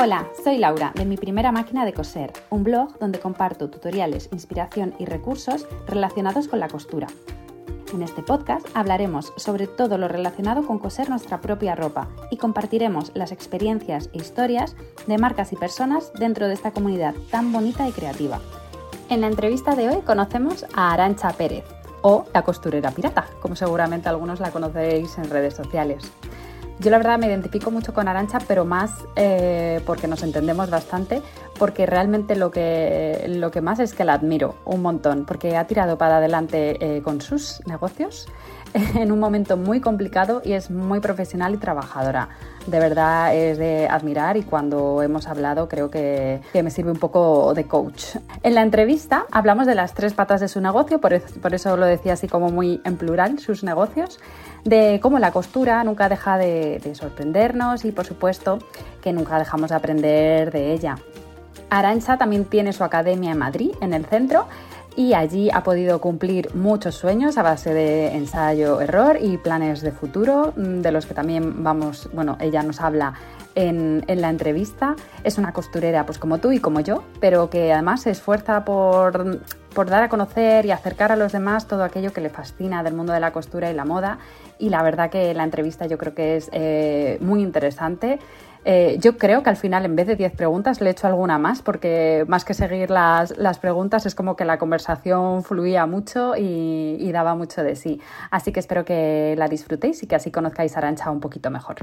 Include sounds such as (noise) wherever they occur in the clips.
Hola, soy Laura de Mi Primera Máquina de Coser, un blog donde comparto tutoriales, inspiración y recursos relacionados con la costura. En este podcast hablaremos sobre todo lo relacionado con coser nuestra propia ropa y compartiremos las experiencias e historias de marcas y personas dentro de esta comunidad tan bonita y creativa. En la entrevista de hoy conocemos a Arancha Pérez, o la costurera pirata, como seguramente algunos la conocéis en redes sociales. Yo la verdad me identifico mucho con Arancha, pero más eh, porque nos entendemos bastante, porque realmente lo que, lo que más es que la admiro un montón, porque ha tirado para adelante eh, con sus negocios (laughs) en un momento muy complicado y es muy profesional y trabajadora. De verdad es de admirar y cuando hemos hablado creo que, me sirve un poco de coach. En la entrevista hablamos de las tres patas de su negocio, por, eso lo decía así como muy en plural, sus negocios, de cómo la costura nunca deja de, de sorprendernos y por supuesto que nunca dejamos de aprender de ella. Arancha también tiene su academia en Madrid, en el centro, y allí ha podido cumplir muchos sueños a base de ensayo, error y planes de futuro, mm, de los que también vamos, bueno, ella nos habla en, la entrevista. Es una costurera pues como tú y como yo, pero que además se esfuerza por, dar a conocer y acercar a los demás todo aquello que le fascina del mundo de la costura y la moda. Y la verdad que la entrevista yo creo que es eh, muy interesante. Eh, yo creo que al final, en vez de 10 preguntas, le he hecho alguna más, porque más que seguir las, preguntas, es como que la conversación fluía mucho y, y, daba mucho de sí. Así que espero que la disfrutéis y que así conozcáis a Arancha un poquito mejor.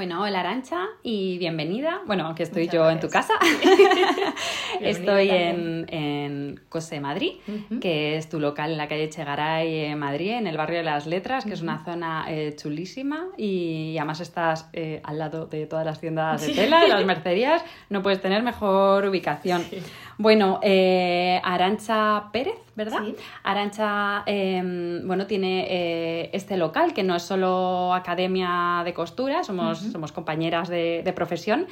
Bueno, hola Arancha y bienvenida. Bueno, aunque estoy yo en tu casa. (laughs) (laughs) estoy en, en, Cose Madrid, que es tu local en la calle Chegaray, en Madrid, en el barrio de las Letras, que es una zona eh, chulísima y además estás eh, al lado de todas las tiendas de tela, de las (laughs) mercerías. No puedes tener mejor ubicación. Bueno, eh, Arancha Pérez, ¿verdad? Sí. Arancha, em, bueno, tiene eh, este local que no es solo academia de costura, somos, somos compañeras de, de profesión.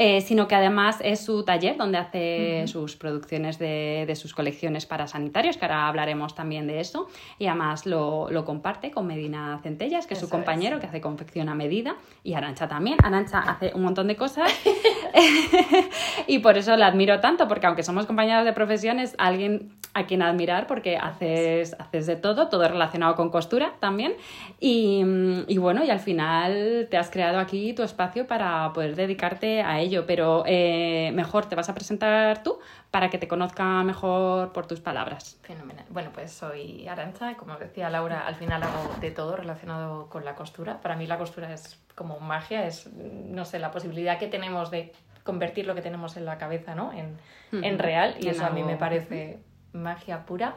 Eh, sino que además es su taller donde hace sus producciones de, sus colecciones para sanitarios, que ahora hablaremos también de eso, y además lo, comparte con Medina Centellas, que es su compañero, que hace confección a medida, y Arancha también. Arancha hace un montón de cosas. (laughs) (laughs) Y por eso la admiro tanto, porque aunque somos compañeras de profesión, es alguien a quien admirar porque haces, haces de todo, todo relacionado con costura también, y, y bueno, y al final te has creado aquí tu espacio para poder dedicarte a ello pero eh, mejor te vas a presentar tú para que te conozca mejor por tus palabras. Fenomenal. Bueno, pues soy Arancha, como decía Laura, al final hago de todo relacionado con la costura. Para mí la costura es como magia, es, no sé, la posibilidad que tenemos de convertir lo que tenemos en la cabeza ¿no? en, en real y eso a mí me parece magia pura.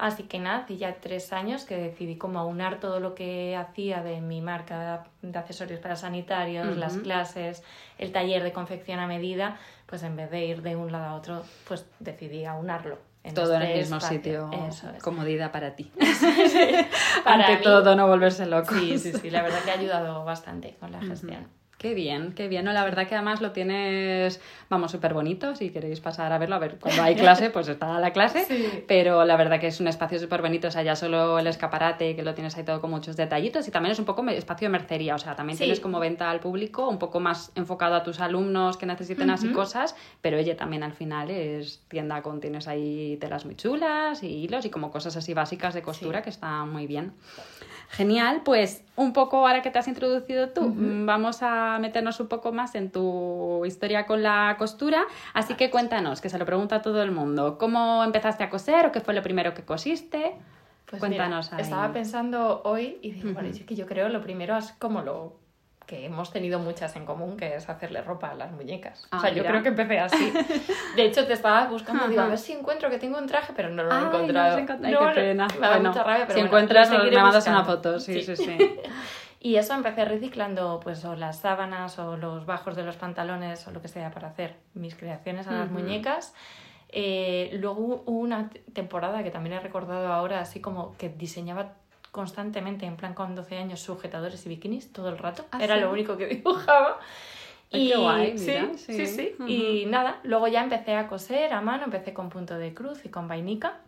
Así que nada, hace ya tres años que decidí como aunar todo lo que hacía de mi marca de accesorios para sanitarios, las clases, el taller de confección a medida, pues en vez de ir de un lado a otro, pues decidí aunarlo. todo en el mismo sitio, comodidad para ti. (laughs) para Ante todo, no volverse loco. Sí, sí, sí, la verdad que ha ayudado bastante con la gestión. Qué bien, qué bien. No, la verdad que además lo tienes, vamos, súper bonito. Si queréis pasar a verlo, a ver, cuando hay clase, pues está la clase. Pero la verdad que es un espacio súper bonito. O sea, ya solo el escaparate, que lo tienes ahí todo con muchos detallitos. Y también es un poco espacio de mercería. O sea, también tienes como venta al público, un poco más enfocado a tus alumnos que necesiten así cosas. Pero oye, también al final es tienda con, tienes ahí telas muy chulas y hilos y como cosas así básicas de costura que están muy bien. Genial, pues un poco ahora que te has introducido tú, mm, vamos a meternos un poco más en tu historia con la costura. Así que cuéntanos, que se lo pregunta a todo el mundo, ¿cómo empezaste a coser o qué fue lo primero que cosiste? Pues cuéntanos Estaba pensando hoy y dije, bueno, es que yo creo lo primero es como lo que hemos tenido muchas en común, que es hacerle ropa a las muñecas. o sea, yo creo que empecé así. De hecho, te estaba buscando, digo, a ver si encuentro que tengo un traje, pero no lo he encontrado. No, Ay, qué pena. Me da mucha rabia, pero Si encuentras, me mandas una foto, sí, sí, sí. (laughs) y eso empecé reciclando, pues, o las sábanas, o los bajos de los pantalones, o lo que sea, para hacer mis creaciones a las muñecas. Eh, luego hubo una temporada que también he recordado ahora, así como que diseñaba constantemente, en plan con 12 años, sujetadores y bikinis todo el rato. ¿Ah, Era lo único que (laughs) dibujaba. y, qué guay, sí, sí, sí. Y nada, luego ya empecé a coser a mano, empecé con punto de cruz y con vainica,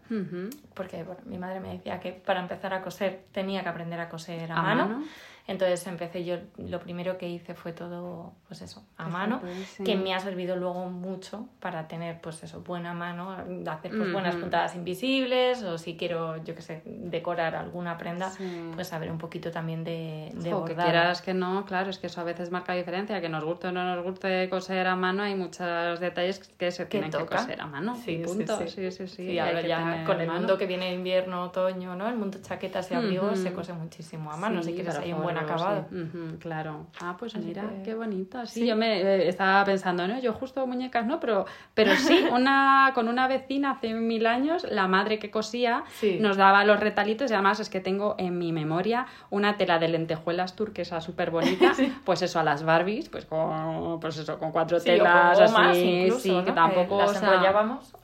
porque bueno, mi madre me decía que para empezar a coser tenía que aprender a coser a, mano. Entonces empecé yo, lo primero que hice fue todo, pues eso, a mano, que me ha servido luego mucho para tener, pues eso, buena mano, hacer pues, buenas puntadas invisibles o si quiero, yo qué sé, decorar alguna prenda, pues saber un poquito también de, de o que quieras que no, claro, es que eso a veces marca diferencia, que nos guste o no nos guste coser a mano, hay muchos detalles que se tienen que, coser a mano. Sí, punto. Sí, sí, sí. ahora ya con el mundo que viene invierno, otoño, ¿no? El mundo chaquetas y abrigos se cose muchísimo a mano si quieres hay un buen acabado. claro. Ah, pues mira, qué bonito. Sí, yo me eh, estaba pensando, ¿no? Yo justo muñecas no, pero, pero sí, (laughs) una, con una vecina hace mil años, la madre que cosía nos daba los retalitos y además es que tengo en mi memoria una tela de lentejuelas turquesa súper bonita, (laughs) pues eso, a las Barbies, pues con, pues eso, con cuatro telas así, sí, que tampoco... ¿Las?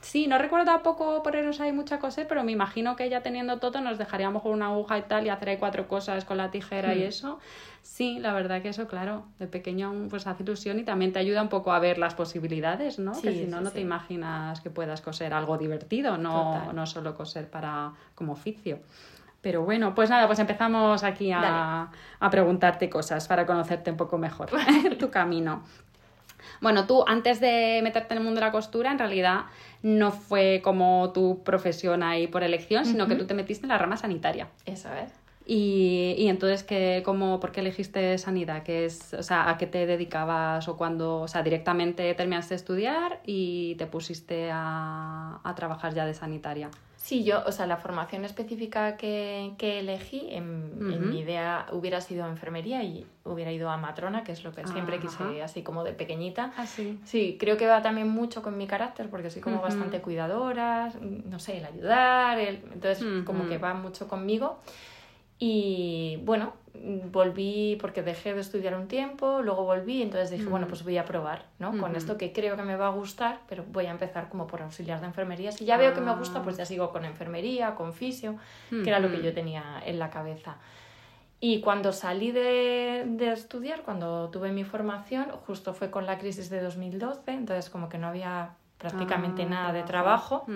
Sí, no recuerdo tampoco ponernos ahí mucha cosa, pero me imagino que ella teniendo todo nos dejaría a lo mejor una aguja y tal y hacer ahí cuatro cosas con la tijera y hmm. Eso. Sí, la verdad que eso, claro, de pequeño pues hace ilusión y también te ayuda un poco a ver las posibilidades, ¿no? que si no, no te imaginas que puedas coser algo divertido, no, no solo coser para como oficio. Pero bueno, pues nada, pues empezamos aquí a, a preguntarte cosas para conocerte un poco mejor (laughs) (laughs) tu camino. Bueno, tú antes de meterte en el mundo de la costura, en realidad no fue como tu profesión ahí por elección, sino que tú te metiste en la rama sanitaria. Eso es. Y, y entonces, ¿qué, cómo, ¿por qué elegiste sanidad? ¿Qué es, o sea, ¿A qué te dedicabas o cuando, o sea, directamente terminaste de estudiar y te pusiste a, a trabajar ya de sanitaria? Sí, yo, o sea, la formación específica que, que elegí, en, mi idea hubiera sido enfermería y hubiera ido a matrona, que es lo que siempre quise, así como de pequeñita. ¿Ah, sí? sí? creo que va también mucho con mi carácter, porque soy como bastante cuidadora, no sé, el ayudar, el... entonces como que va mucho conmigo. Y bueno, volví porque dejé de estudiar un tiempo, luego volví, entonces dije, bueno, mm. pues voy a probar, ¿no? Con esto que creo que me va a gustar, pero voy a empezar como por auxiliar de enfermería. Si ya veo que me gusta, pues ya sigo con enfermería, con fisio, que era lo que yo tenía en la cabeza. Y cuando salí de, de, estudiar, cuando tuve mi formación, justo fue con la crisis de 2012, entonces como que no había prácticamente ah, nada de trabajo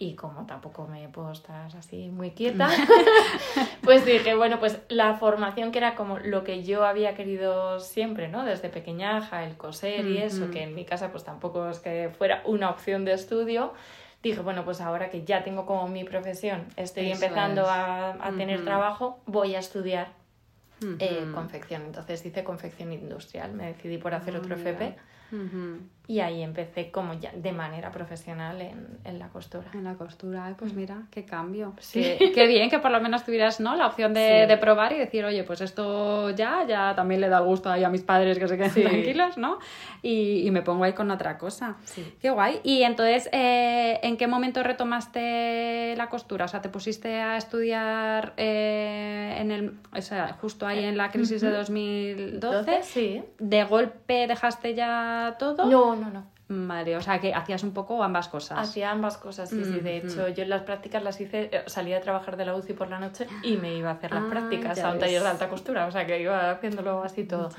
y como tampoco me puedo estar así muy quieta, (laughs) pues dije, bueno, pues la formación que era como lo que yo había querido siempre, ¿no? Desde pequeñaja, el coser y eso, que en mi casa pues tampoco es que fuera una opción de estudio, dije, bueno, pues ahora que ya tengo como mi profesión, estoy empezando a, a tener trabajo, voy a estudiar eh, confección. Entonces hice confección industrial, me decidí por hacer otro FP. Y ahí empecé como ya de manera profesional en, en la costura. En la costura, pues mira, qué cambio. Sí. Qué, bien que por lo menos tuvieras ¿no? la opción de, de, probar y decir, oye, pues esto ya, ya también le da gusto ahí a mis padres que se queden tranquilos, ¿no? Y, y, me pongo ahí con otra cosa. Qué guay. Y entonces, eh, ¿en qué momento retomaste la costura? O sea, ¿te pusiste a estudiar eh, en el, o sea, justo ahí en la crisis de 2012? sí. ¿De golpe dejaste ya todo? No, no, no. Vale, o sea que hacías un poco ambas cosas. Hacía ambas cosas, sí, sí. De hecho, yo en las prácticas las hice, eh, salía a trabajar de la UCI por la noche y me iba a hacer las ah, prácticas a un taller de alta costura, o sea que iba haciéndolo así todo.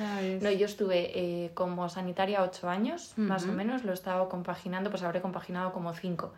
No, yo estuve eh, como sanitaria ocho años, más o menos, lo he estado compaginando, pues habré compaginado como cinco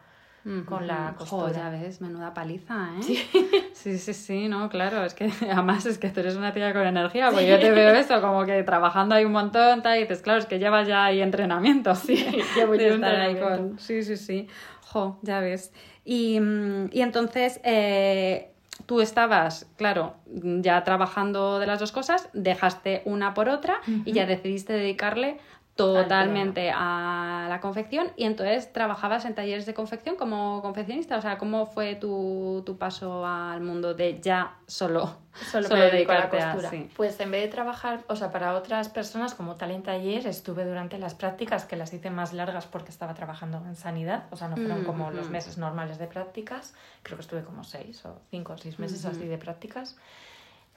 con la costura. ya ves, menuda paliza, ¿eh? Sí. (laughs) sí, sí, sí, no, claro, es que (laughs) además es que tú eres una tía con energía, pues yo te veo eso, como que trabajando ahí un montón, tal, y dices, claro, es que llevas ya ahí entrenamiento. (laughs) Sí, llevo yo estar ahí con... Sí, sí, sí, jo, ya ves. Y, mm, y entonces... Eh, tú estabas, claro, ya trabajando de las dos cosas, dejaste una por otra y ya decidiste dedicarle totalmente. A la confección y entonces trabajabas en talleres de confección como confeccionista, o sea, ¿cómo fue tu, tu paso al mundo de ya solo, (laughs) solo, solo dedicarte a la costura? Pues en vez de trabajar, o sea, para otras personas como tal en taller, estuve durante las prácticas que las hice más largas porque estaba trabajando en sanidad, o sea, no fueron como los meses normales de prácticas, creo que estuve como seis o cinco o seis meses así de prácticas.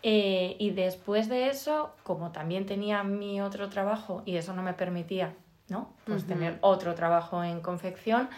Eh, y después de eso, como también tenía mi otro trabajo y eso no me permitía, ¿no? Pues tener otro trabajo en confección,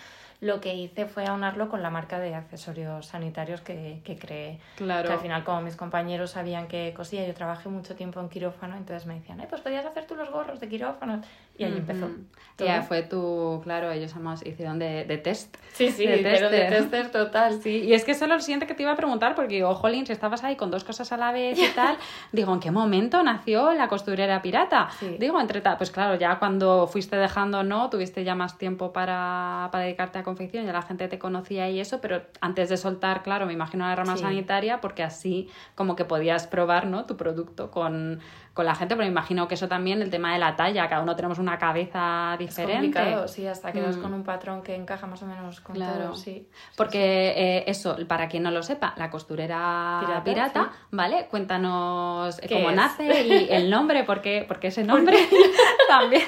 lo que hice fue aunarlo con la marca de accesorios sanitarios que, que creé. Claro. Que al final, como mis compañeros sabían que cosía, yo trabajé mucho tiempo en quirófano, entonces me decían, "Ay, pues podías hacer tú los gorros de quirófano. Y ahí empezó. Ya fue tu, claro, ellos además hicieron de, de test. Sí, sí, de pero de tester. tester (laughs) total. Sí, y es que eso es lo siguiente que te iba a preguntar, porque digo, jolín, si estabas ahí con dos cosas a la vez y tal, digo, ¿en qué momento nació la costurera pirata? Sí. Digo, entre ta- pues claro, ya cuando fuiste dejando, ¿no? Tuviste ya más tiempo para, para dedicarte a confección, ya la gente te conocía y eso, pero antes de soltar, claro, me imagino la rama Sí. sanitaria, porque así como que podías probar, ¿no? Tu producto con, con la gente, pero me imagino que eso también, el tema de la talla, cada uno tenemos una cabeza Es diferente. complicado, sí, hasta que Mm. con un patrón que encaja más o menos con Claro. todo, sí. Porque eh, eso, para quien no lo sepa, la costurera pirata, Pirata, ¿vale? Cuéntanos eh, ¿Qué cómo es? nace y (laughs) el nombre, ¿por qué, por qué ese nombre (laughs) también?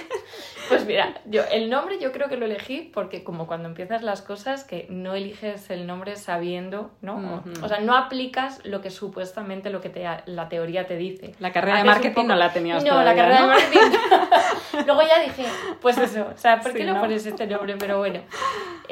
Pues mira, yo el nombre yo creo que lo elegí porque como cuando empiezas las cosas que no eliges el nombre sabiendo, ¿no? O- Ujú. O sea, no aplicas lo que supuestamente lo que te, la teoría te dice. La carrera de Haces un marketing no la tenías No, todavía, la carrera ¿no? de marketing. (laughs) Luego ya dije, pues eso, o sea, ¿por qué Sí, no, ¿no? pones este nombre? Pero bueno,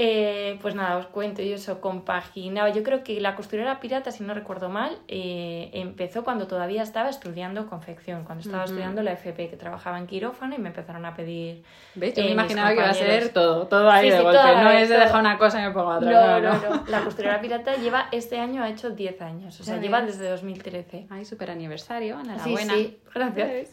Eh, pues nada, os cuento, yo eso compaginaba. Yo creo que la costurera pirata, si no recuerdo mal, eh, empezó cuando todavía estaba estudiando confección, cuando estaba estudiando la FP, que trabajaba en quirófano y me empezaron a pedir ¿Ves? Yo Eh, me mis imaginaba que iba a ser todo, todo ahí Sí, de sí, golpe. no es de dejar una cosa y me pongo otra. No, no, no. La costurera pirata lleva, este año ha hecho 10 años, o sea, lleva desde 2013. Ay, súper aniversario, Sí, enhorabuena. sí, gracias.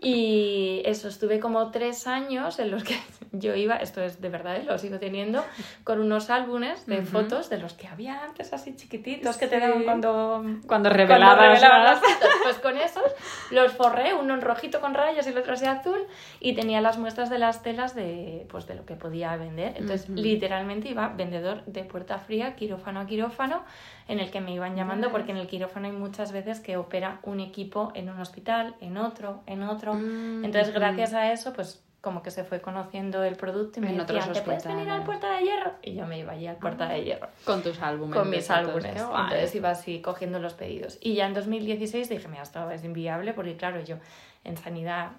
Y eso, estuve como tres años en los que (laughs) yo iba, esto es de verdad, ¿eh? lo sigo teniendo, con unos álbumes de Ujú. fotos de los que había antes así chiquititos que te Sí. daban cuando... Cuando Cuando revelabas, revelabas las- las fotos, pues con esos los forré, uno en rojito con rayas y el otro así azul, y tenía las muestras de las telas de, pues de lo que podía vender. Entonces, Ujú. literalmente iba vendedor de puerta fría, quirófano a quirófano, en el que me iban llamando, porque en el quirófano hay muchas veces que opera un equipo en un hospital, en otro, en otro. Mm, Entonces, gracias a eso, pues como que se fue conociendo el producto y me En otros decían, ¿te puedes venir al. Puerta de Hierro? Y yo me iba allí al Puerta de Hierro Con tus álbumes. con mis álbumes. guay. Entonces iba así cogiendo los pedidos. Y ya en 2016 dije, mira, esto es inviable porque claro, yo en sanidad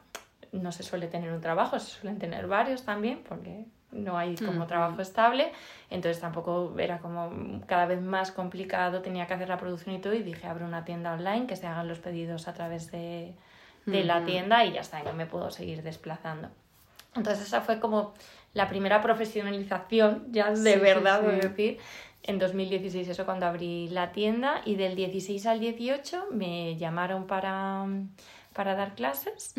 no se suele tener un trabajo, se suelen tener varios también porque no hay como Ujú. trabajo estable. Entonces tampoco era como cada vez más complicado, tenía que hacer la producción y todo y dije, abro una tienda online que se hagan los pedidos a través de, de la Ujú. tienda y ya está, no me puedo seguir desplazando. Entonces esa fue como la primera profesionalización ya de Sí, sí, verdad, sí. es decir, en 2016 eso cuando abrí la tienda y del 16 al 18 me llamaron para, para dar clases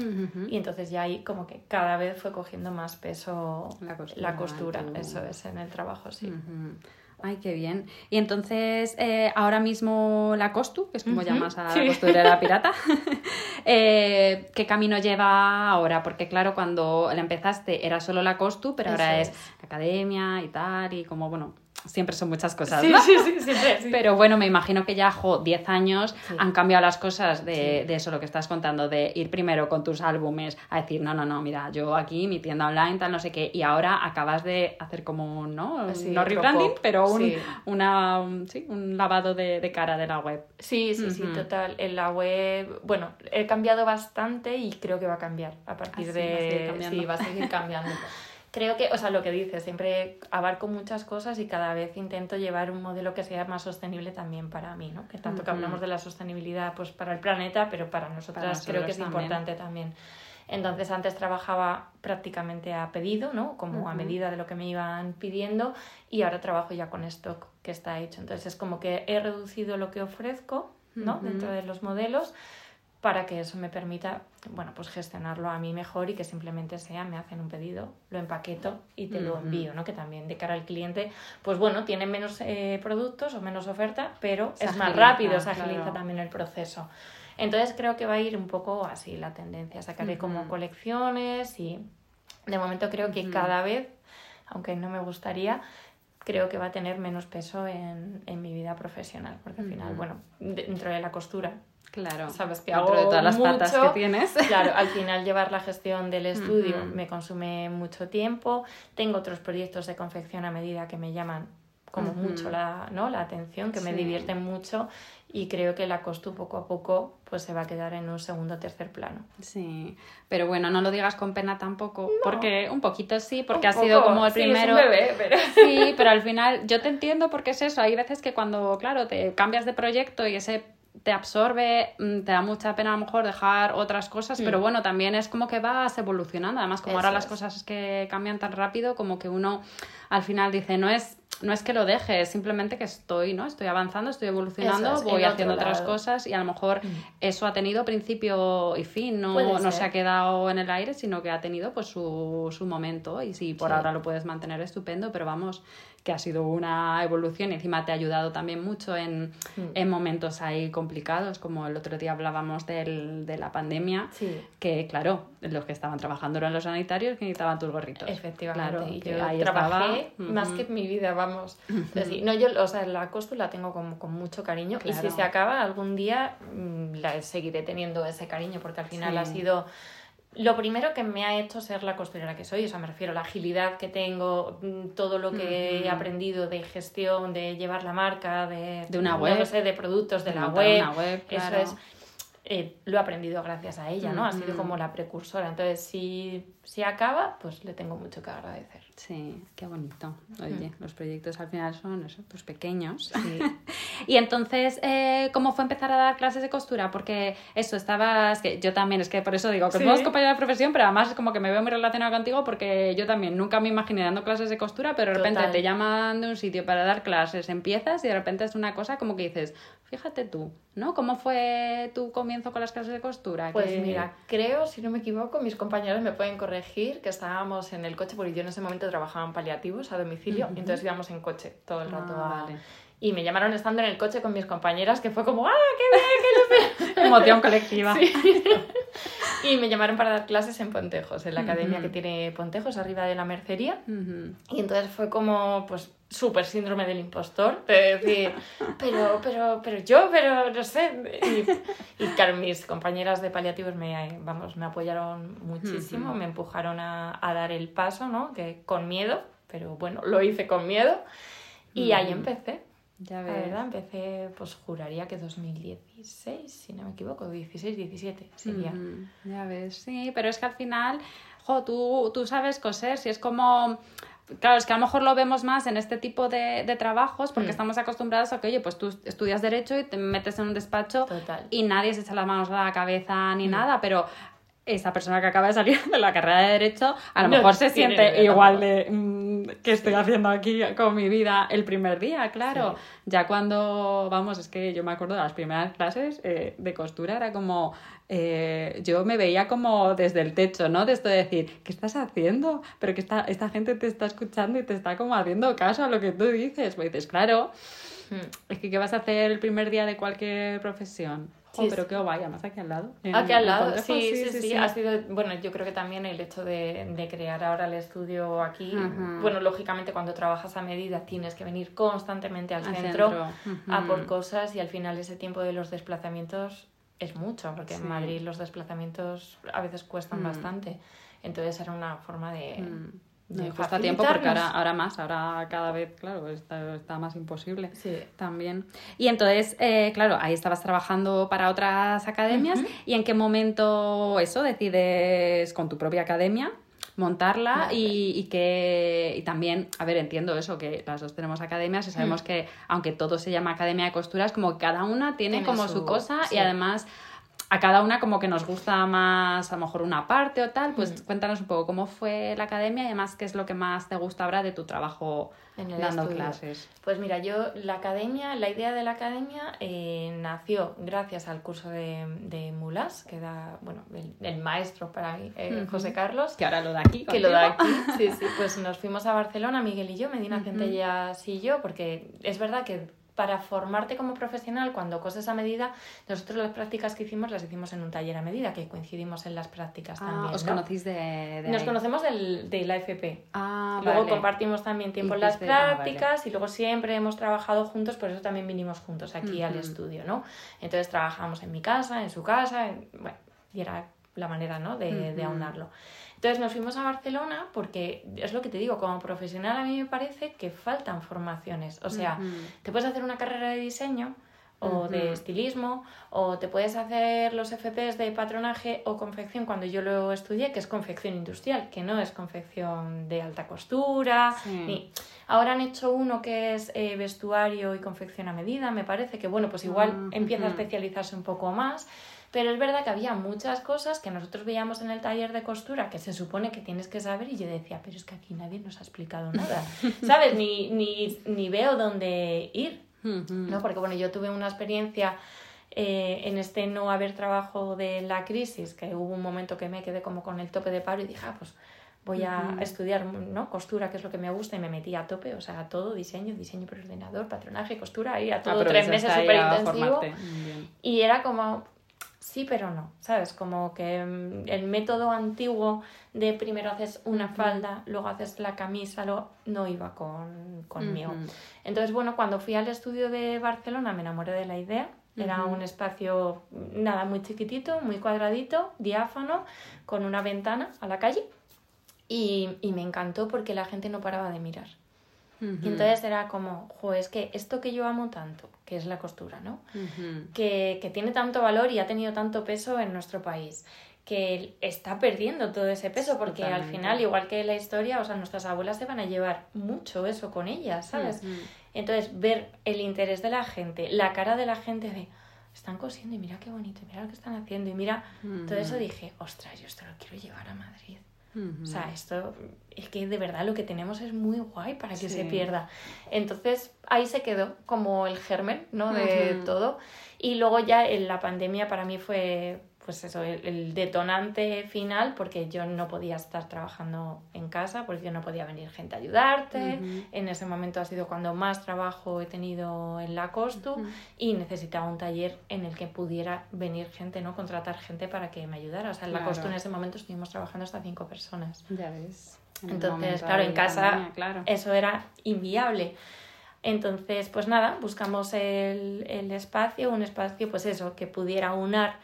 y entonces ya ahí como que cada vez fue cogiendo más peso La costura, la costura, tú. eso es, en el trabajo, sí. Ay, qué bien. Y entonces, eh, ahora mismo la Costu, que es como Ujú, llamas a sí. la costurera (laughs) pirata, (laughs) eh, ¿qué camino lleva ahora? Porque claro, cuando la empezaste era solo la Costu, pero ahora es es. academia y tal, y como, bueno, siempre son muchas cosas, Sí, ¿no? sí, sí, siempre, sí. Pero bueno, me imagino que ya, jo, 10 años Sí. han cambiado las cosas de, Sí. de eso, lo que estás contando, de ir primero con tus álbumes a decir, no, no, no, mira, yo aquí, mi tienda online, tal, no sé qué, y ahora acabas de hacer como, ¿no? No rebranding, pero un, una, un- sí, un lavado de, de cara de la web. Sí, sí, sí, total. En la web, bueno, he cambiado bastante y creo que va a cambiar a partir Ah, sí, va a de... sí, va a seguir cambiando. (laughs) creo que, o sea, lo que dices, siempre abarco muchas cosas y cada vez intento llevar un modelo que sea más sostenible también para mí, ¿no? Que tanto que Ujú. hablamos de la sostenibilidad pues para el planeta, pero para nosotras creo que es también. importante también. Entonces antes trabajaba prácticamente a pedido, ¿no? Como a Ujú. medida de lo que me iban pidiendo y ahora trabajo ya con stock que está hecho. Entonces es como que he reducido lo que ofrezco, ¿no? Ujú. Dentro de los modelos para que eso me permita, bueno, pues gestionarlo a mí mejor y que simplemente sea, me hacen un pedido, lo empaqueto y te lo envío, ¿no? Que también de cara al cliente, pues bueno, tiene menos eh, productos o menos oferta, pero Se es más rápido, se agiliza claro. también el proceso. Entonces creo que va a ir un poco así la tendencia. Sacaré como colecciones y de momento creo que cada vez, aunque no me gustaría, creo que va a tener menos peso en, en mi vida profesional. Porque al final, bueno, dentro de la costura, Claro. sabes que hago de todas las patas mucho. que tienes. (laughs) Claro, al final llevar la gestión del estudio Ujú. me consume mucho tiempo. Tengo otros proyectos de confección a medida que me llaman como mucho la, ¿no? la atención, que me divierten mucho y creo que la costu poco a poco pues se va a quedar en un segundo o tercer plano. Sí, pero bueno, no lo digas con pena tampoco, porque un poquito sí, porque ha sido como el primero. Sí, bebé, pero... (laughs) sí, pero al final yo te entiendo porque es eso, hay veces que cuando, claro, te cambias de proyecto y ese te absorbe, mm, te da mucha pena a lo mejor dejar otras cosas, pero mm. bueno, también es como que vas evolucionando. Además, como ahora las cosas es que cambian tan rápido, como que uno al final dice, no es no es que lo deje, es simplemente que estoy, ¿no? Estoy avanzando, estoy evolucionando, voy haciendo otras cosas y a lo mejor mm. eso ha tenido principio y fin, no, no se ha quedado en el aire, sino que ha tenido pues su, su momento y si por ahora lo puedes mantener estupendo, pero vamos, que ha sido una evolución y encima te ha ayudado también mucho en, mm. en momentos ahí complicados, como el otro día hablábamos del, de la pandemia, que claro, los que estaban trabajando eran los sanitarios que necesitaban tus gorritos. Efectivamente, yo ahí trabajé más que mi vida, vamos. no, yo, o sea, la costu la tengo con, con mucho cariño y si se acaba algún día mm, la seguiré teniendo ese cariño porque al final ha sido lo primero que me ha hecho ser la costurera que soy, o sea, me refiero a la agilidad que tengo, mm, todo lo que he aprendido de gestión, de llevar la marca, de, de una web, no sé, de productos de, la web, eso es, eh, lo he aprendido gracias a ella, ¿no? Ha sido como la precursora. Entonces, si, si acaba, pues le tengo mucho que agradecer. Sí, qué bonito. Oye, los proyectos al final son eso, pues pequeños. (laughs) y entonces, eh, ¿cómo fue empezar a dar clases de costura? Porque eso, estabas, que yo también, es que por eso digo que somos compañeros de profesión, pero además es como que me veo muy relacionada contigo porque yo también nunca me imaginé dando clases de costura, pero de repente te llaman de un sitio para dar clases, empiezas y de repente es una cosa como que dices, Fíjate tú, ¿no? ¿Cómo fue tu comienzo con las clases de costura? Pues mira, creo, si no me equivoco, mis compañeros me pueden corregir, que estábamos en el coche, porque yo en ese momento trabajaba en paliativos a domicilio, entonces íbamos en coche todo el rato ah, Y me llamaron estando en el coche con mis compañeras, que fue como, ¡ah, qué bien, qué (laughs) Emoción colectiva. Y me llamaron para dar clases en Pontejos, en la academia que tiene Pontejos, arriba de la mercería. Y entonces fue como, pues, súper síndrome del impostor, de decir, pero, pero, pero yo, pero no sé. Y, claro, mis compañeras de paliativos me, vamos, me apoyaron muchísimo, me empujaron a, a, dar el paso, ¿no? Que con miedo, pero bueno, lo hice con miedo. Y ahí empecé. Ya ves. La verdad, empecé, pues juraría que 2016, si no me equivoco, 16, 17 sería. Ya ves, sí, pero es que al final, jo, tú, tú sabes coser, si es como claro, es que a lo mejor lo vemos más en este tipo de, de trabajos porque mm. estamos acostumbrados a que, oye, pues tú estudias derecho y te metes en un despacho y nadie se echa las manos a la cabeza ni mm. nada, pero esa persona que acaba de salir (laughs) de la carrera de derecho a lo mejor se siente igual de mm, que estoy haciendo aquí con mi vida el primer día, claro. Ya cuando, vamos, es que yo me acuerdo de las primeras clases eh, de costura, era como, eh, yo me veía como desde el techo, ¿no? De esto de decir, ¿qué estás haciendo? Pero que esta, esta gente te está escuchando y te está como haciendo caso a lo que tú dices. Pues dices, claro, hmm. es que ¿qué vas a hacer el primer día de cualquier profesión? Oh, pero qué guay, más aquí al lado. Aquí al lado, sí sí, sí, Ha sido, bueno, yo creo que también el hecho de, de crear ahora el estudio aquí, bueno, lógicamente cuando trabajas a medida tienes que venir constantemente al, centro, a por cosas y al final ese tiempo de los desplazamientos es mucho, porque en Madrid los desplazamientos a veces cuestan mm. bastante. Entonces era una forma de... Me cuesta tiempo porque ahora, ahora más, ahora cada vez, claro, está, está más imposible sí. también. Y entonces, eh, claro, ahí estabas trabajando para otras academias y en qué momento eso decides con tu propia academia montarla y, y, que y también, a ver, entiendo eso, que las dos tenemos academias y sabemos mm. que aunque todo se llama academia de costuras, como cada una tiene, como su, cosa y además a cada una como que nos gusta más a lo mejor una parte o tal, pues cuéntanos un poco cómo fue la academia y además qué es lo que más te gusta ahora de tu trabajo en el dando clases. Pues mira, yo la academia, la idea de la academia eh, nació gracias al curso de, de Mulas, que da, bueno, el, maestro para mí, eh, José Carlos. Que ahora lo da aquí. Que lo da aquí, sí, sí. Pues nos fuimos a Barcelona, Miguel y yo, Medina Centellas y yo, porque es verdad que para formarte como profesional cuando coses a medida, nosotros las prácticas que hicimos las hicimos en un taller a medida, que coincidimos en las prácticas ah, también. ¿Os conocéis de, Nos conocemos del, de la FP. Ah, luego compartimos también tiempo en las ah, prácticas y luego siempre hemos trabajado juntos, por eso también vinimos juntos aquí al estudio, ¿no? Entonces trabajamos en mi casa, en su casa, bueno, y era la manera, ¿no? De, de aunarlo. Entonces nos fuimos a Barcelona porque es lo que te digo, como profesional a mí me parece que faltan formaciones. O sea, te puedes hacer una carrera de diseño o de estilismo, o te puedes hacer los FPs de patronaje o confección cuando yo lo estudié, que es confección industrial, que no es confección de alta costura. Ni... Ahora han hecho uno que es eh, vestuario y confección a medida, me parece que, bueno, pues igual ah, empieza a especializarse un poco más. Pero es verdad que había muchas cosas que nosotros veíamos en el taller de costura que se supone que tienes que saber y yo decía, pero es que aquí nadie nos ha explicado nada, (laughs) ¿sabes? Ni, ni, ni veo dónde ir, ¿no? Porque bueno, yo tuve una experiencia eh, en este no haber trabajo de la crisis, que hubo un momento que me quedé como con el tope de paro y dije, ah, pues voy a estudiar ¿no? costura, que es lo que me gusta, y me metí a tope, o sea, a todo, diseño, diseño por ordenador, patronaje, costura, ahí a todo, tres meses súper intensivo. Y era como, sí, pero no, ¿sabes? Como que mm, el método antiguo de primero haces una falda, luego haces la camisa, luego no iba con, conmigo. Entonces, bueno, cuando fui al estudio de Barcelona me enamoré de la idea. Era un espacio, nada, muy chiquitito, muy cuadradito, diáfano, con una ventana a la calle y, y me encantó porque la gente no paraba de mirar. Y entonces era como, jo, es que esto que yo amo tanto, que es la costura, ¿no? que, que, tiene tanto valor y ha tenido tanto peso en nuestro país, que está perdiendo todo ese peso, porque al final, igual que la historia, o sea, nuestras abuelas se van a llevar mucho eso con ellas, ¿sabes? Entonces, ver el interés de la gente, la cara de la gente de, están cosiendo y mira qué bonito, mira lo que están haciendo, y mira, todo eso dije, ostras, yo esto lo quiero llevar a Madrid. O sea, esto es que de verdad lo que tenemos es muy guay para que se pierda. Entonces ahí se quedó como el germen, ¿no? De todo. Y luego ya en la pandemia para mí fue pues eso, el, detonante final, porque yo no podía estar trabajando en casa, porque yo no podía venir gente a ayudarte. En ese momento ha sido cuando más trabajo he tenido en la Costu y necesitaba un taller en el que pudiera venir gente, ¿no? Contratar gente para que me ayudara. O sea, en la Costu en ese momento estuvimos trabajando hasta cinco personas. Ya ves. Entonces, claro, en casa claro. eso era inviable. Entonces, pues nada, buscamos el, el espacio, un espacio, pues eso, que pudiera unar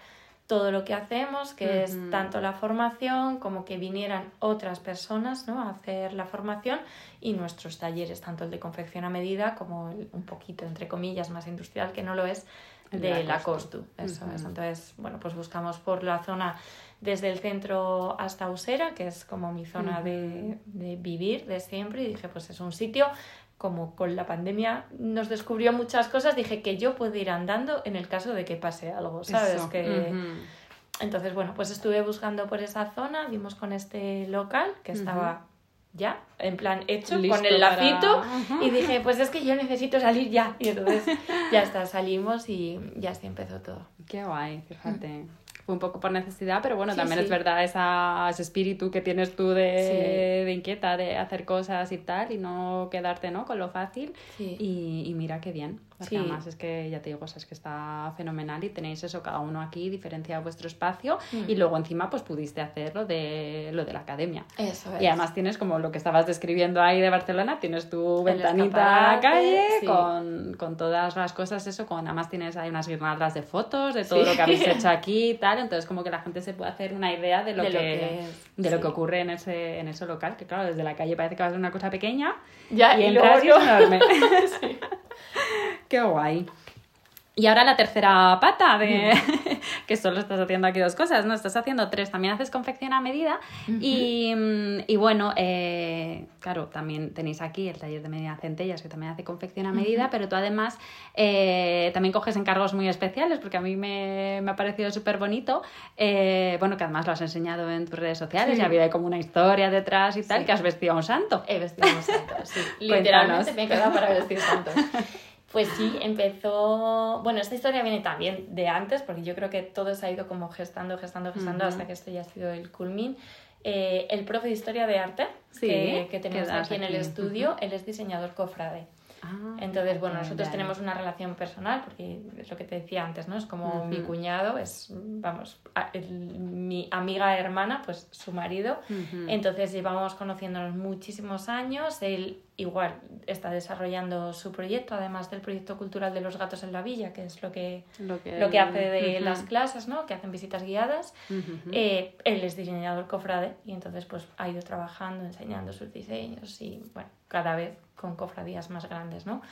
todo lo que hacemos, que es tanto la formación como que vinieran otras personas ¿no? a hacer la formación y nuestros talleres, tanto el de confección a medida como el, un poquito, entre comillas, más industrial, que no lo es, de la, Costu. Eso es. Entonces, bueno, pues buscamos por la zona desde el centro hasta Usera, que es como mi zona de, de, vivir de siempre, y dije, pues es un sitio como con la pandemia nos descubrió muchas cosas, dije que yo puedo ir andando en el caso de que pase algo, ¿sabes? Que... Entonces, bueno, pues estuve buscando por esa zona, vimos con este local que estaba ya, en plan hecho, con el lacito, y dije, pues es que yo necesito salir ya. Y entonces ya está, salimos y ya así empezó todo. Qué guay, fíjate un poco por necesidad, pero bueno, también es verdad esa, ese espíritu que tienes tú de, de, inquieta, de hacer cosas y tal, y no quedarte ¿no? con lo fácil. Y, y, mira qué bien. Además es que ya te digo, es que está fenomenal y tenéis eso cada uno aquí, diferenciado vuestro espacio mm. y luego encima pues pudiste hacer lo de, lo de la academia. Eso es. Y además tienes como lo que estabas describiendo ahí de Barcelona, tienes tu ventanita a calle con, con, todas las cosas, eso, con además tienes ahí unas guirnaldas de fotos de todo lo que habéis hecho (laughs) aquí y tal, entonces como que la gente se puede hacer una idea de lo, que, de lo que ocurre en ese, en ese local, que claro, desde la calle parece que va a ser una cosa pequeña ya, y, entras y es enorme. (laughs) (laughs) Qué guay. Y ahora la tercera pata de (laughs) que solo estás haciendo aquí dos cosas, ¿no? Estás haciendo tres, también haces confección a medida y, y, bueno, eh, claro, también tenéis aquí el taller de medida centellas que también hace confección a medida, pero tú además eh, también coges encargos muy especiales porque a mí me, me ha parecido súper bonito, eh, bueno, que además lo has enseñado en tus redes sociales y había como una historia detrás y tal, que has vestido a un santo. He vestido a un santo, sí. (laughs) Literalmente me he quedado para vestir santos. Pues sí, empezó. Bueno, esta historia viene también de antes, porque yo creo que todo se ha ido como gestando, gestando, gestando hasta que esto ya ha sido el culmin. Eh, el profe de historia de arte que, tenemos aquí, en el estudio, él es diseñador cofrade. Ah, Entonces, bueno, nosotros tenemos una relación personal, porque es lo que te decía antes, ¿no? Es como mi cuñado, es, vamos, mi amiga hermana, pues su marido. Entonces llevamos conociéndonos muchísimos años. Él igual está desarrollando su proyecto, además del proyecto cultural de los gatos en la villa, que es lo que, lo que, hace de las clases, ¿no? que hacen visitas guiadas. Eh, él es diseñador cofrade y entonces pues ha ido trabajando, enseñando sus diseños y bueno, cada vez con cofradías más grandes, ¿no?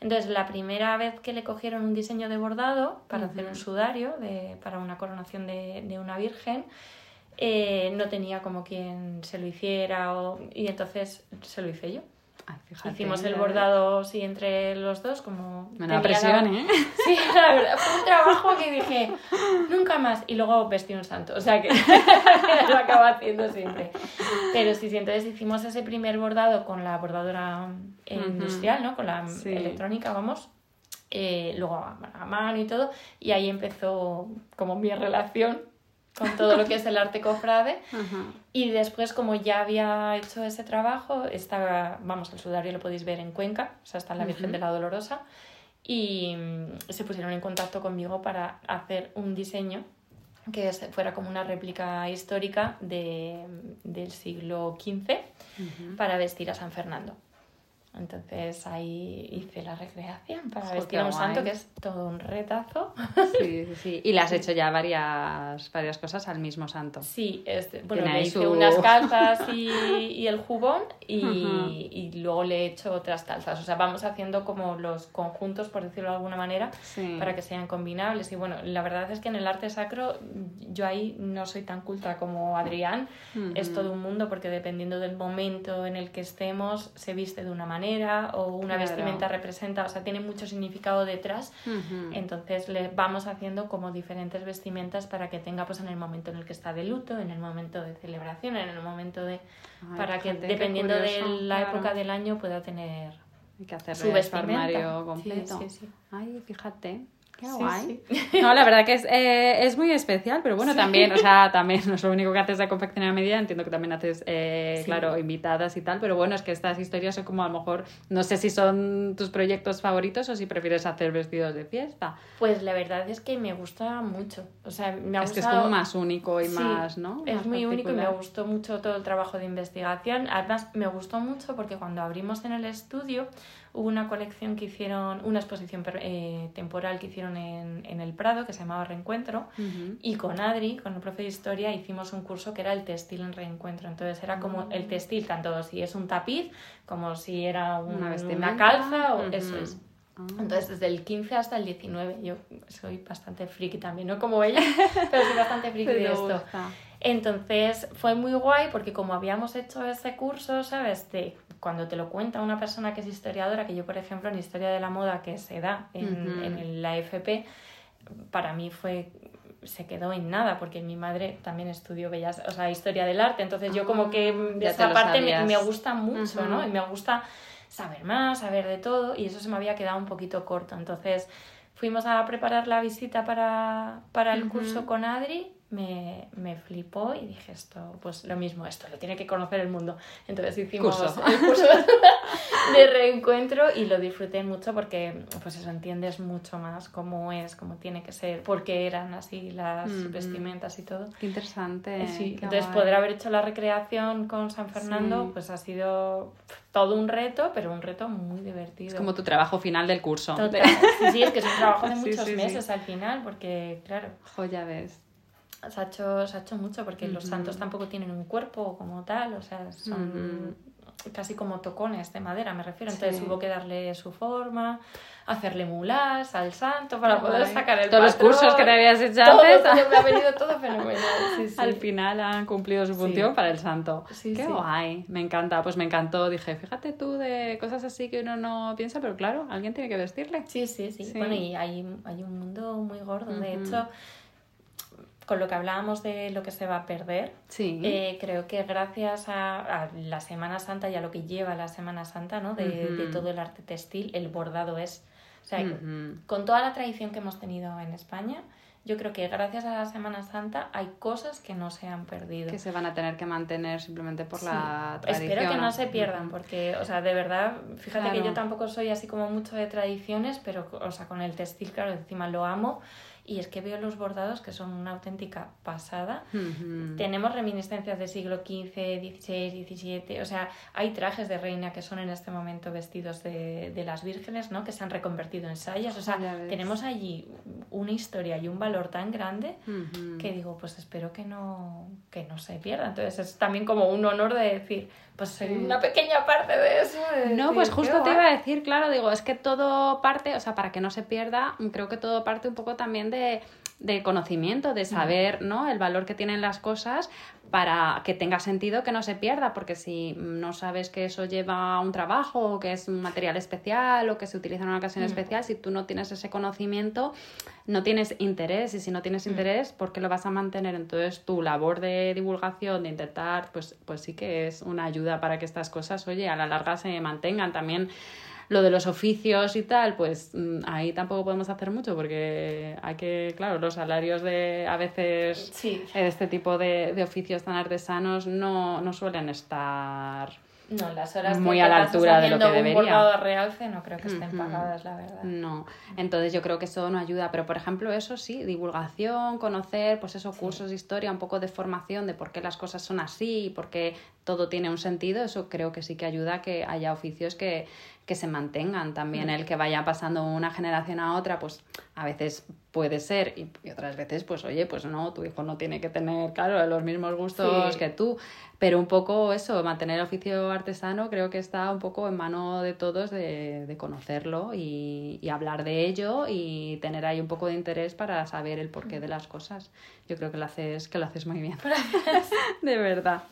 Entonces, la primera vez que le cogieron un diseño de bordado para hacer un sudario de, para una coronación de, de una virgen, eh, no tenía como quien se lo hiciera o, y entonces se lo hice yo. Hicimos el bordado sí entre los dos, como... Me da presión, ¿eh? (laughs) Sí, la verdad, fue un trabajo que dije, nunca más. Y luego vestí un santo, o sea que (laughs) lo acabo haciendo siempre. Pero sí, sí, entonces hicimos ese primer bordado con la bordadora industrial, ¿no? Con la electrónica, vamos. Eh, luego a mano y todo. Y ahí empezó como mi relación con todo lo que es el arte cofrade. (laughs) Y después, como ya había hecho ese trabajo, estaba, vamos, el sudario lo podéis ver en Cuenca, o sea, está en la Virgen de la Dolorosa, y mm, se pusieron en contacto conmigo para hacer un diseño que fuera como una réplica histórica de, del siglo XV para vestir a San Fernando. Entonces ahí hice la recreación para vestir a un santo, que es todo un retazo. Sí, sí, sí. Y le has hecho ya varias, varias cosas al mismo santo. Sí, este, bueno, le hice unas (laughs) calzas y, y, el jubón y, y, luego le he hecho otras calzas. O sea, vamos haciendo como los conjuntos, por decirlo de alguna manera, para que sean combinables. Y bueno, la verdad es que en el arte sacro yo ahí no soy tan culta como Adrián. Es todo un mundo porque dependiendo del momento en el que estemos, se viste de una manera o una vestimenta representa, o sea, tiene mucho significado detrás. Entonces le vamos haciendo como diferentes vestimentas para que tenga pues en el momento en el que está de luto, en el momento de celebración, en el momento de... para que dependiendo de la época del año pueda tener... que hacer su vestimenta. completo. Sí, sí, Ay, fíjate. Qué guay. No, la verdad que es, eh, es muy especial, pero bueno, también, o sea, (laughs) también no es lo único que haces de confeccionar a medida, entiendo que también haces, eh, claro, invitadas y tal, pero bueno, es que estas historias son como a lo mejor, no sé si son tus proyectos favoritos o si prefieres hacer vestidos de fiesta. Pues la verdad es que me gusta mucho, o sea, me ha Es que es como más único y más, ¿no? Es muy único y me gustó mucho todo el trabajo de investigación, además me gustó mucho porque cuando abrimos en el estudio, Hubo una colección que hicieron, una exposición eh, temporal que hicieron en, en, el Prado que se llamaba Reencuentro y con Adri, con el profe de historia, hicimos un curso que era el textil en reencuentro. Entonces era como el textil, tanto si es un tapiz como si era una, una calza o eso es. Ah. Entonces, desde el 15 hasta el 19, yo soy bastante friki también, no como ella, (laughs) pero soy bastante friki de esto. Entonces, fue muy guay porque como habíamos hecho ese curso, ¿sabes? De cuando te lo cuenta una persona que es historiadora, que yo, por ejemplo, en Historia de la Moda que se da en, en la FP, para mí fue se quedó en nada porque mi madre también estudió bellas o sea historia del arte. Entonces yo como que ah, de esa parte me, me, gusta mucho no y me gusta saber más saber de todo y eso se me había quedado un poquito corto. Entonces fuimos a preparar la visita para, para el curso con Adri me, me, flipó y dije esto, pues lo mismo, esto lo tiene que conocer el mundo. Entonces hicimos el curso (laughs) de reencuentro y lo disfruté mucho porque pues eso entiendes mucho más cómo es, cómo tiene que ser, por qué eran así las vestimentas y todo. Qué interesante. Sí, entonces poder haber hecho la recreación con San Fernando pues ha sido todo un reto, pero un reto muy divertido. Es como tu trabajo final del curso. Sí, sí, es que es un trabajo de (laughs) muchos meses al final porque claro. Joya ves se ha hecho, se ha hecho mucho porque los santos tampoco tienen un cuerpo como tal, o sea, son casi como tocones de madera, me refiero. Entonces hubo que darle su forma, hacerle mulas al santo para poder sacar el Todos los cursos que te habías hecho antes. me ha venido todo fenomenal. (laughs) Al final han cumplido su función para el santo. Qué guay, me encanta. Pues me encantó. Dije, fíjate tú de cosas así que uno no piensa, pero claro, alguien tiene que vestirle. Sí, sí, sí. Bueno, y hay, hay un mundo muy gordo. De hecho, con lo que hablábamos de lo que se va a perder, eh, creo que gracias a, la Semana Santa y a lo que lleva la Semana Santa, ¿no? De, todo el arte textil, el bordado es... O sea, con toda la tradición que hemos tenido en España, yo creo que gracias a la Semana Santa hay cosas que no se han perdido. Que se van a tener que mantener simplemente por la tradición. Espero que no se pierdan, porque, o sea, de verdad, fíjate que yo tampoco soy así como mucho de tradiciones, pero, o sea, con el textil, claro, encima lo amo y es que veo los bordados que son una auténtica pasada. Tenemos reminiscencias del siglo XV, XVI, XVII, o sea, hay trajes de reina que son en este momento vestidos de, de las vírgenes, ¿no? Que se han reconvertido en sayas, o sea, tenemos allí una historia y un valor tan grande que digo, pues espero que no, que no se pierda. Entonces es también como un honor de decir, pues soy una pequeña parte de eso. no, pues justo te iba a decir, claro, digo, es que todo parte, o sea, para que no se pierda, creo que todo parte un poco también de, de conocimiento, de saber, ¿no? El valor que tienen las cosas para que tenga sentido que no se pierda, porque si no sabes que eso lleva un trabajo o que es un material especial o que se utiliza en una ocasión especial, si tú no tienes ese conocimiento, no tienes interés y si no tienes interés, ¿por qué lo vas a mantener? Entonces tu labor de divulgación, de intentar, pues, pues sí que es una ayuda para que estas cosas, oye, a la larga se mantengan también lo de los oficios y tal, pues mm, ahí tampoco podemos hacer mucho porque hay que, claro, los salarios de a veces sí. este tipo de, de oficios tan artesanos no, no suelen estar no, las horas muy que a la altura de lo que un debería. a realce no creo que estén pagadas, la verdad. No, entonces yo creo que eso no ayuda, pero por ejemplo eso sí, divulgación, conocer, pues eso, cursos de historia, un poco de formación de por qué las cosas son así y por qué todo tiene un sentido, eso creo que sí que ayuda a que haya oficios que, que se mantengan también, Mm. el que vaya pasando una generación a otra, pues a veces puede ser y, y otras veces pues oye, pues no, tu hijo no tiene que tener, claro, los mismos gustos Sí. que tú, pero un poco eso, mantener el oficio artesano creo que está un poco en mano de todos de, de conocerlo y, y hablar de ello y tener ahí un poco de interés para saber el porqué de las cosas. Yo creo que lo haces, que lo haces muy bien. (laughs) de verdad.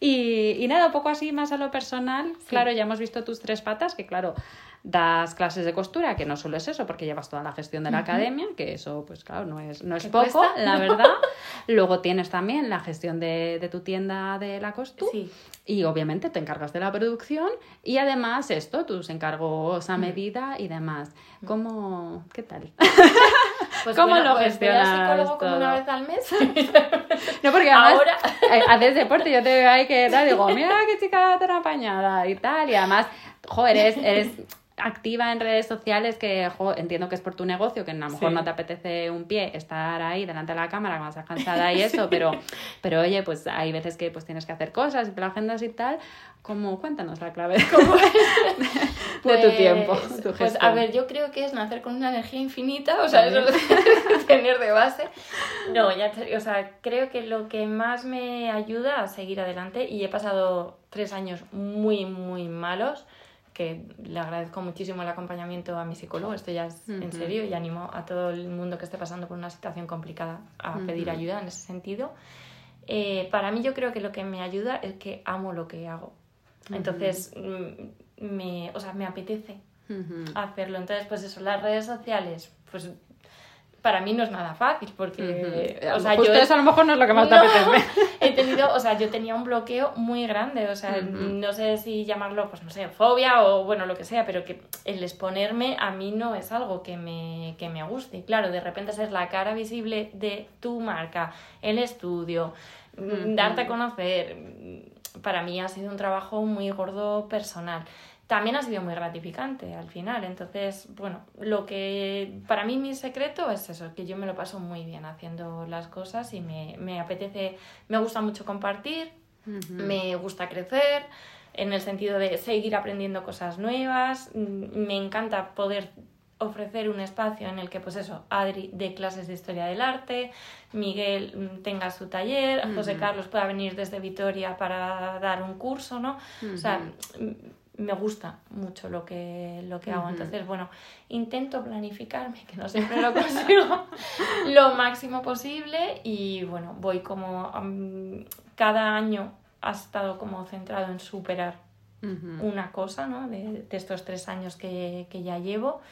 Y, y nada, un poco así más a lo personal. Claro, ya hemos visto tus tres patas, que claro, das clases de costura, que no solo es eso, porque llevas toda la gestión de la academia, que eso, pues claro, no es, no es ¿Qué poco, cuesta? (laughs) la verdad. Luego tienes también la gestión de, de tu tienda de la costu. Sí. Y obviamente te encargas de la producción y además esto, tus encargos a medida y demás. ¿Cómo, qué tal? (laughs) Pues ¿Cómo bueno, lo pues gestionas psicólogo como una vez al mes. (laughs) No, porque además Ahora. (laughs) eh, haces deporte, yo te veo ahí que tal, digo, mira qué chica tan apañada y tal, y además, joder, eres, eres activa en redes sociales que jo, entiendo que es por tu negocio, que a lo mejor Sí. no te apetece un pie estar ahí delante de la cámara cuando estás cansada y (laughs) eso, pero, pero oye, pues hay veces que pues tienes que hacer cosas y te agendas y tal, como cuéntanos la clave (laughs) de tu Pues- tiempo, tu Pues a ver, yo creo que es nacer con una energía infinita, o sea, eso lo que (laughs) tener de base. No, ya, o sea, creo que lo que más me ayuda a seguir adelante, y he pasado tres años muy, muy malos, que le agradezco muchísimo el acompañamiento a mi psicólogo, esto ya es en serio, y animo a todo el mundo que esté pasando por una situación complicada a pedir ayuda en ese sentido. Eh, para mí yo creo que lo que me ayuda es que amo lo que hago. Entonces, mm, me, o sea, me apetece hacerlo. Entonces, pues eso, las redes sociales, pues para mí no es nada fácil porque, Ujú. o sea, Justo yo eso a lo mejor no es lo que más te No, apetece. (laughs) he tenido, o sea, yo tenía un bloqueo muy grande, o sea, no sé si llamarlo, pues no sé, fobia o bueno, lo que sea, pero que el exponerme a mí no es algo que me, que me guste. Y Claro, de repente ser la cara visible de tu marca, el estudio, mm, darte a conocer, mm, para mí ha sido un trabajo muy gordo personal. También ha sido muy gratificante al final. Entonces, bueno, lo que para mí mi secreto es eso, que yo me lo paso muy bien haciendo las cosas y me, me apetece, me gusta mucho compartir, Ujú. me gusta crecer en el sentido de seguir aprendiendo cosas nuevas. Mm, Me encanta poder ofrecer un espacio en el que, pues eso, Adri dé clases de historia del arte, Miguel mm, tenga su taller, José Ujú. Carlos pueda venir desde Vitoria para dar un curso, ¿no? O sea, me gusta mucho lo que, lo que hago. Entonces, bueno, intento planificarme, que no siempre lo (laughs) consigo, lo máximo posible y bueno, voy como mm, cada año ha estado como centrado en superar una cosa, ¿no? De, de estos tres años que, que ya llevo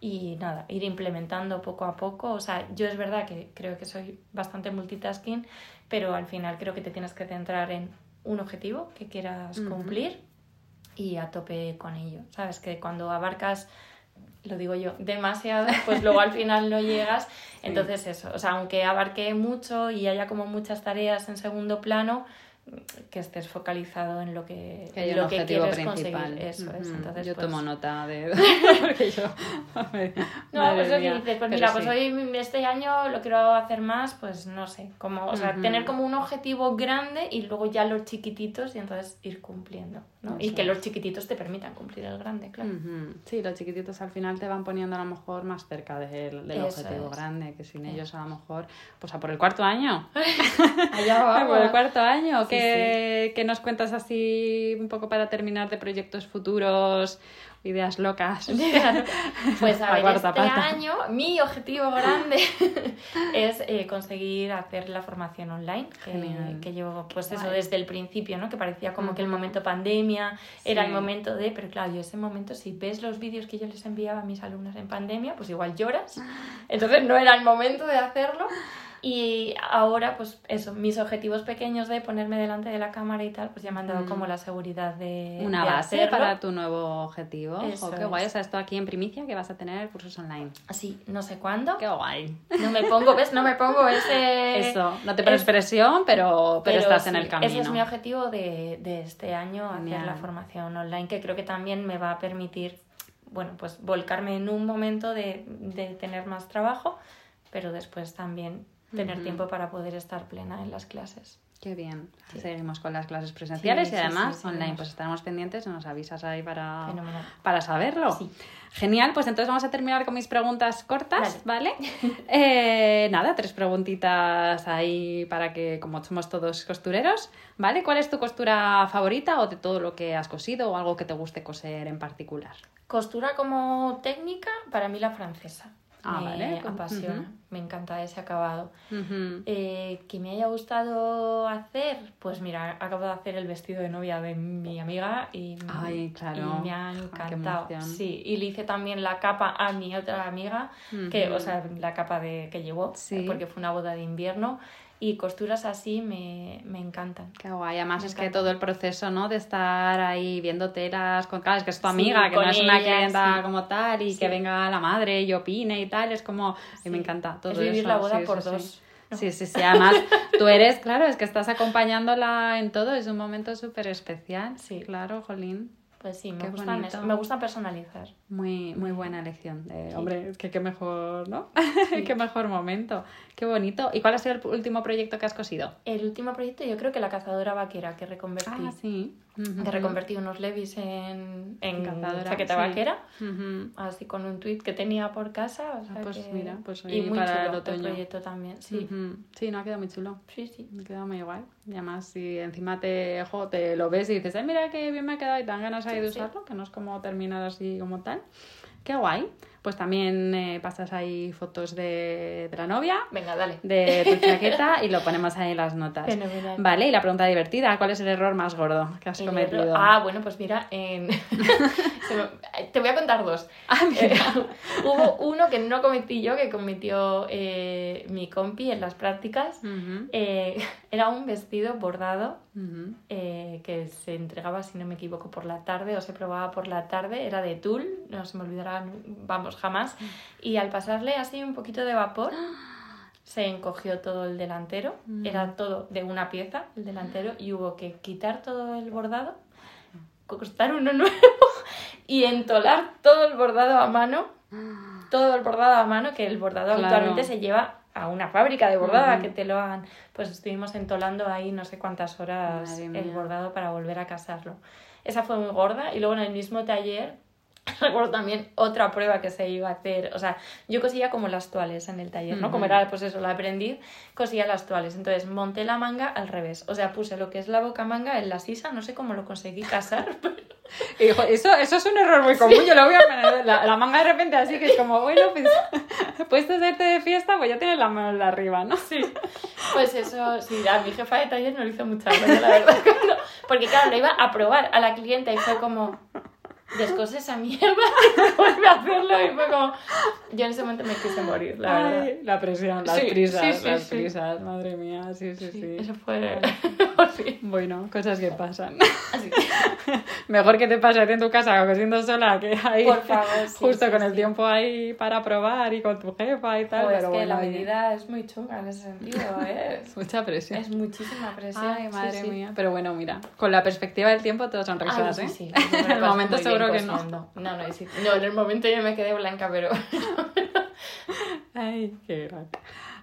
y nada, ir implementando poco a poco. O sea, yo es verdad que creo que soy bastante multitasking, pero al final creo que te tienes que centrar en un objetivo que quieras cumplir y a tope con ello. Sabes que cuando abarcas lo digo yo, demasiado, (laughs) pues luego al final no llegas. Entonces eso, o sea, aunque abarque mucho y haya como muchas tareas en segundo plano, que estés focalizado en lo que, Que lo que objetivo quieres principal. conseguir. Eso es. Entonces, yo pues, tomo nota de. (laughs) (laughs) Porque yo. No, pues eso que mía. dices, pues mira, sí. pues hoy este año lo quiero hacer más, pues no sé, como, o sea, tener como un objetivo grande y luego ya los chiquititos y entonces ir cumpliendo, ¿no? y que los chiquititos te permitan cumplir el grande, claro. Sí, los chiquititos al final te van poniendo a lo mejor más cerca del, del objetivo es. grande, que sin Eso. ellos a lo mejor, pues a por el cuarto año. (laughs) Allá A por el vamos. cuarto año. ¿Qué, ¿qué, qué nos cuentas así un poco para terminar de proyectos futuros? ideas locas. (laughs) Pues a (laughs) ver, este año mi objetivo grande (laughs) es eh, conseguir hacer la formación online, que, que llevo pues eso desde el principio, ¿no? Que parecía como que el momento pandemia era el momento de, pero claro, yo ese momento si ves los vídeos que yo les enviaba a mis alumnos en pandemia, pues igual lloras. Ah. Entonces no era el momento de hacerlo. Y ahora, pues eso, mis objetivos pequeños de ponerme delante de la cámara y tal, pues ya me han dado mm. como la seguridad de. Una base para tu nuevo objetivo. Eso qué guay. O sea, esto aquí en primicia que vas a tener cursos online. Así, no sé cuándo. Qué guay. No me pongo, ¿ves? No me pongo ese. (laughs) Eso, no te pones presión, pero, pero, estás en el camino. Ese es mi objetivo de, de este año, hacer la formación online, que creo que también me va a permitir, bueno, pues volcarme en un momento de, de tener más trabajo, pero después también tener tiempo para poder estar plena en las clases. Qué bien. Seguimos con las clases presenciales y además online. Pues estaremos pendientes, nos avisas ahí para, para saberlo. Genial, pues entonces vamos a terminar con mis preguntas cortas, ¿vale? (laughs) Eh, nada, tres preguntitas ahí para que, como somos todos costureros, ¿vale? ¿Cuál es tu costura favorita o de todo lo que has cosido o algo que te guste coser en particular? Costura como técnica, para mí la francesa. Ah, me apasiona, me encanta ese acabado. Eh, que me haya gustado hacer, pues mira, acabo de hacer el vestido de novia de mi amiga y, me ha encantado. sí, y le hice también la capa a mi otra amiga, que, o sea, la capa de, que llevó, porque fue una boda de invierno y costuras así me, me encantan. Qué guay, además es que todo el proceso, ¿no? De estar ahí viendo telas con, claro, es que es tu amiga, que no es una clienta como tal y que venga la madre y opine y tal, es como, y me encanta todo es vivir la boda por dos. Sí, sí, sí. Además, tú eres, claro, es que estás acompañándola en todo, es un momento súper especial. Sí. Claro, Jolín. Pues sí, me, gusta me gusta personalizar. Muy, muy buena elección. De, Hombre, es que qué mejor, ¿no? (laughs) (laughs) qué mejor momento. Qué bonito. ¿Y cuál ha sido el último proyecto que has cosido? El último proyecto yo creo que la cazadora vaquera que reconvertí. Ah, sí. Que reconvertí unos levis en, en chaqueta vaquera. Así con un tweet que tenía por casa. Ah, pues mira, pues y muy para chulo el, otoño. proyecto también, sí. Sí, no, ha quedado muy chulo. Sí, sí. Ha quedado muy igual. Y además, si encima te, te lo ves y dices, ay, mira qué bien me ha quedado y te dan ganas ahí de usarlo, que no es como terminar así como tal. né? Qué guay pues también eh, pasas ahí fotos de, de, la novia. Venga, dale. De tu chaqueta y lo ponemos ahí en las notas. Vale, y la pregunta divertida, ¿cuál es el error más gordo que has cometido? Ah, bueno, pues mira, en... (laughs) te voy a contar dos. (laughs) Ah, mira. (laughs) hubo uno que no cometí yo, que cometió eh, mi compi en las prácticas. Eh, era un vestido bordado que se entregaba, si no me equivoco, por la tarde o se probaba por la tarde. Era de tul, no se me olvidará, vamos, jamás. Y al pasarle así un poquito de vapor, se encogió todo el delantero. Mm. Era todo de una pieza, el delantero, y hubo que quitar todo el bordado, costar uno (laughs) nuevo y entolar todo el bordado a mano. Todo el bordado a mano, que el bordado habitualmente se lleva a una fábrica de bordada que te lo hagan. Pues estuvimos entolando ahí no sé cuántas horas el bordado para volver a casarlo. Esa fue muy gorda y luego en el mismo taller (laughs) recuerdo también otra prueba que se iba a hacer, o sea, yo cosía como las toales en el taller, ¿no? Como era, pues eso, la aprendiz, cosía las toales. Entonces monté la manga al revés, o sea, puse lo que es la boca manga en la sisa, no sé cómo lo conseguí casar. (laughs) Pero... eso, eso es un error muy común, yo lo voy a poner la, manga de repente así que es como, bueno, pues (laughs) puedes hacerte de fiesta, pues ya tienes la mano de arriba, ¿no? Sí, pues eso, sí, a mi jefa de taller no le hizo mucha gracia, la verdad, porque claro, lo iba a probar a la clienta y fue como descose esa mierda (laughs) y vuelve a hacerlo y fue como yo en ese momento me quise morir la verdad. La presión las prisas las prisas madre mía sí sí sí, eso fue (laughs) bueno cosas que pasan. (laughs) Mejor que te pase en tu casa cosiendo sola que ahí Por favor, justo con el tiempo ahí para probar y con tu jefa y tal pero es que la medida es muy chunga en ese sentido ¿eh? mucha presión. Es muchísima presión ay madre mía. Pero bueno mira con la perspectiva del tiempo todo son risas ¿eh? sí, en el momento seguro que no. No, no, no, en el momento yo me quedé blanca, pero... (laughs) Ay, qué grande.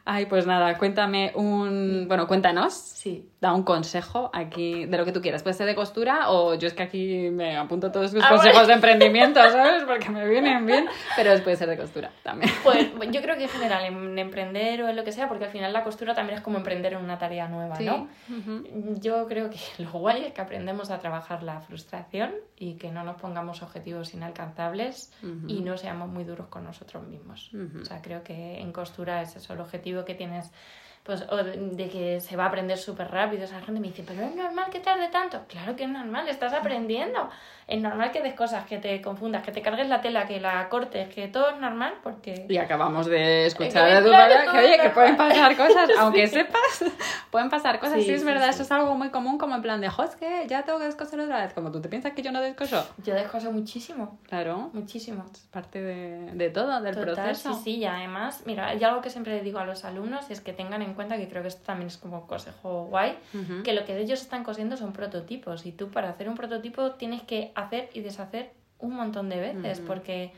Ay, pues nada, cuéntame un... Bueno, cuéntanos. Sí. Da un consejo aquí de lo que tú quieras. Puede ser de costura o yo es que aquí me apunto todos tus consejos de emprendimiento, ¿sabes? Porque me vienen bien, pero puede ser de costura también. Pues yo creo que en general, en emprender o en lo que sea, porque al final la costura también es como emprender en una tarea nueva, ¿no? Yo creo que (laughs) lo guay es que aprendemos a trabajar la frustración y que no nos pongamos objetivos inalcanzables y no seamos muy duros con nosotros mismos. O sea, creo que en costura es eso, el objetivo que tienes pues, o de que se va a aprender súper rápido. Esa gente me dice, pero es normal que tarde tanto. Claro que es normal, estás aprendiendo. Es normal que des cosas, que te confundas, que te cargues la tela, que la cortes, que todo es normal porque... Y acabamos de escuchar de tu claro, que, oye, que pueden pasar (laughs) cosas, aunque sepas, (laughs) pueden pasar cosas. Sí, es verdad, eso es algo muy común, como en plan de, jo, es que ya tengo que descoser otra vez. Como tú te piensas que yo no descoso. Yo descoso muchísimo. Claro. Muchísimo. Es parte de, de todo, del proceso. Sí, sí, y además, mira, hay algo que siempre le digo a los alumnos es que tengan en cuenta que creo que esto también es como consejo guay, que lo que ellos están cosiendo son prototipos. Y tú para hacer un prototipo tienes que hacer y deshacer un montón de veces, porque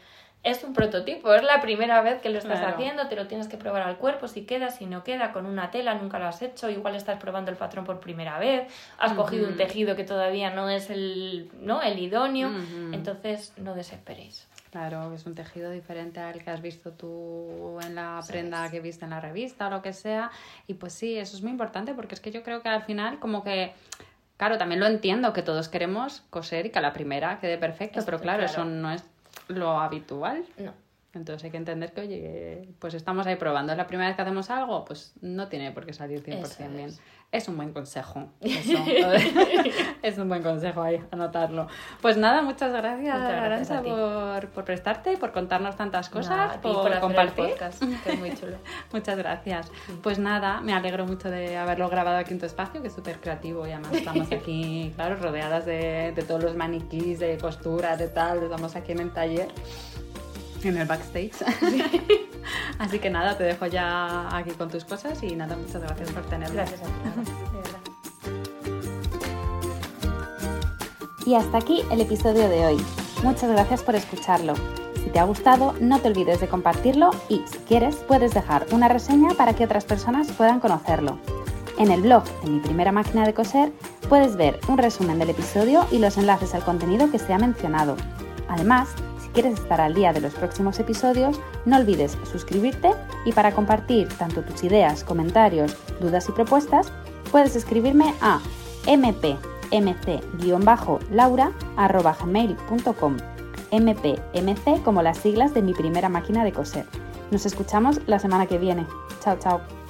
es un prototipo, es la primera vez que lo estás haciendo, te lo tienes que probar al cuerpo, si queda, si no queda, con una tela, nunca lo has hecho, igual estás probando el patrón por primera vez, has cogido un tejido que todavía no es el, ¿no? el idóneo, entonces no desesperéis. Claro, es un tejido diferente al que has visto tú en la prenda que viste en la revista o lo que sea. Y pues sí, eso es muy importante porque es que yo creo que al final como que Claro, también lo entiendo, que todos queremos coser y que a la primera quede perfecto, pero claro, eso no es lo habitual. No. Entonces hay que entender que, oye, pues estamos ahí probando. Es la primera vez que hacemos algo, pues no tiene por qué salir 100% bien es un buen consejo. (laughs) (laughs) es un buen consejo ahí, anotarlo. Pues nada, muchas gracias, Arancha, por, por, prestarte por contarnos tantas cosas, por, compartir. Podcast, que es muy chulo. (laughs) muchas gracias. Pues nada, me alegro mucho de haberlo grabado aquí en tu espacio, que es súper creativo y además estamos aquí, claro, rodeadas de, de todos los maniquís, de costura, de tal, estamos aquí en el taller en el backstage. (laughs) Así que nada, te dejo ya aquí con tus cosas y nada, muchas gracias por tenerme. Gracias a ti. Y hasta aquí el episodio de hoy. Muchas gracias por escucharlo. Si te ha gustado, no te olvides de compartirlo y, si quieres, puedes dejar una reseña para que otras personas puedan conocerlo. En el blog de mi primera máquina de coser puedes ver un resumen del episodio y los enlaces al contenido que se ha mencionado. Además, quieres estar al día de los próximos episodios, no olvides suscribirte y para compartir tanto tus ideas, comentarios, dudas y propuestas, puedes escribirme a mpmc-laura.gmail.com mpmc como las siglas de mi primera máquina de coser. Nos escuchamos la semana que viene. Chao, chao.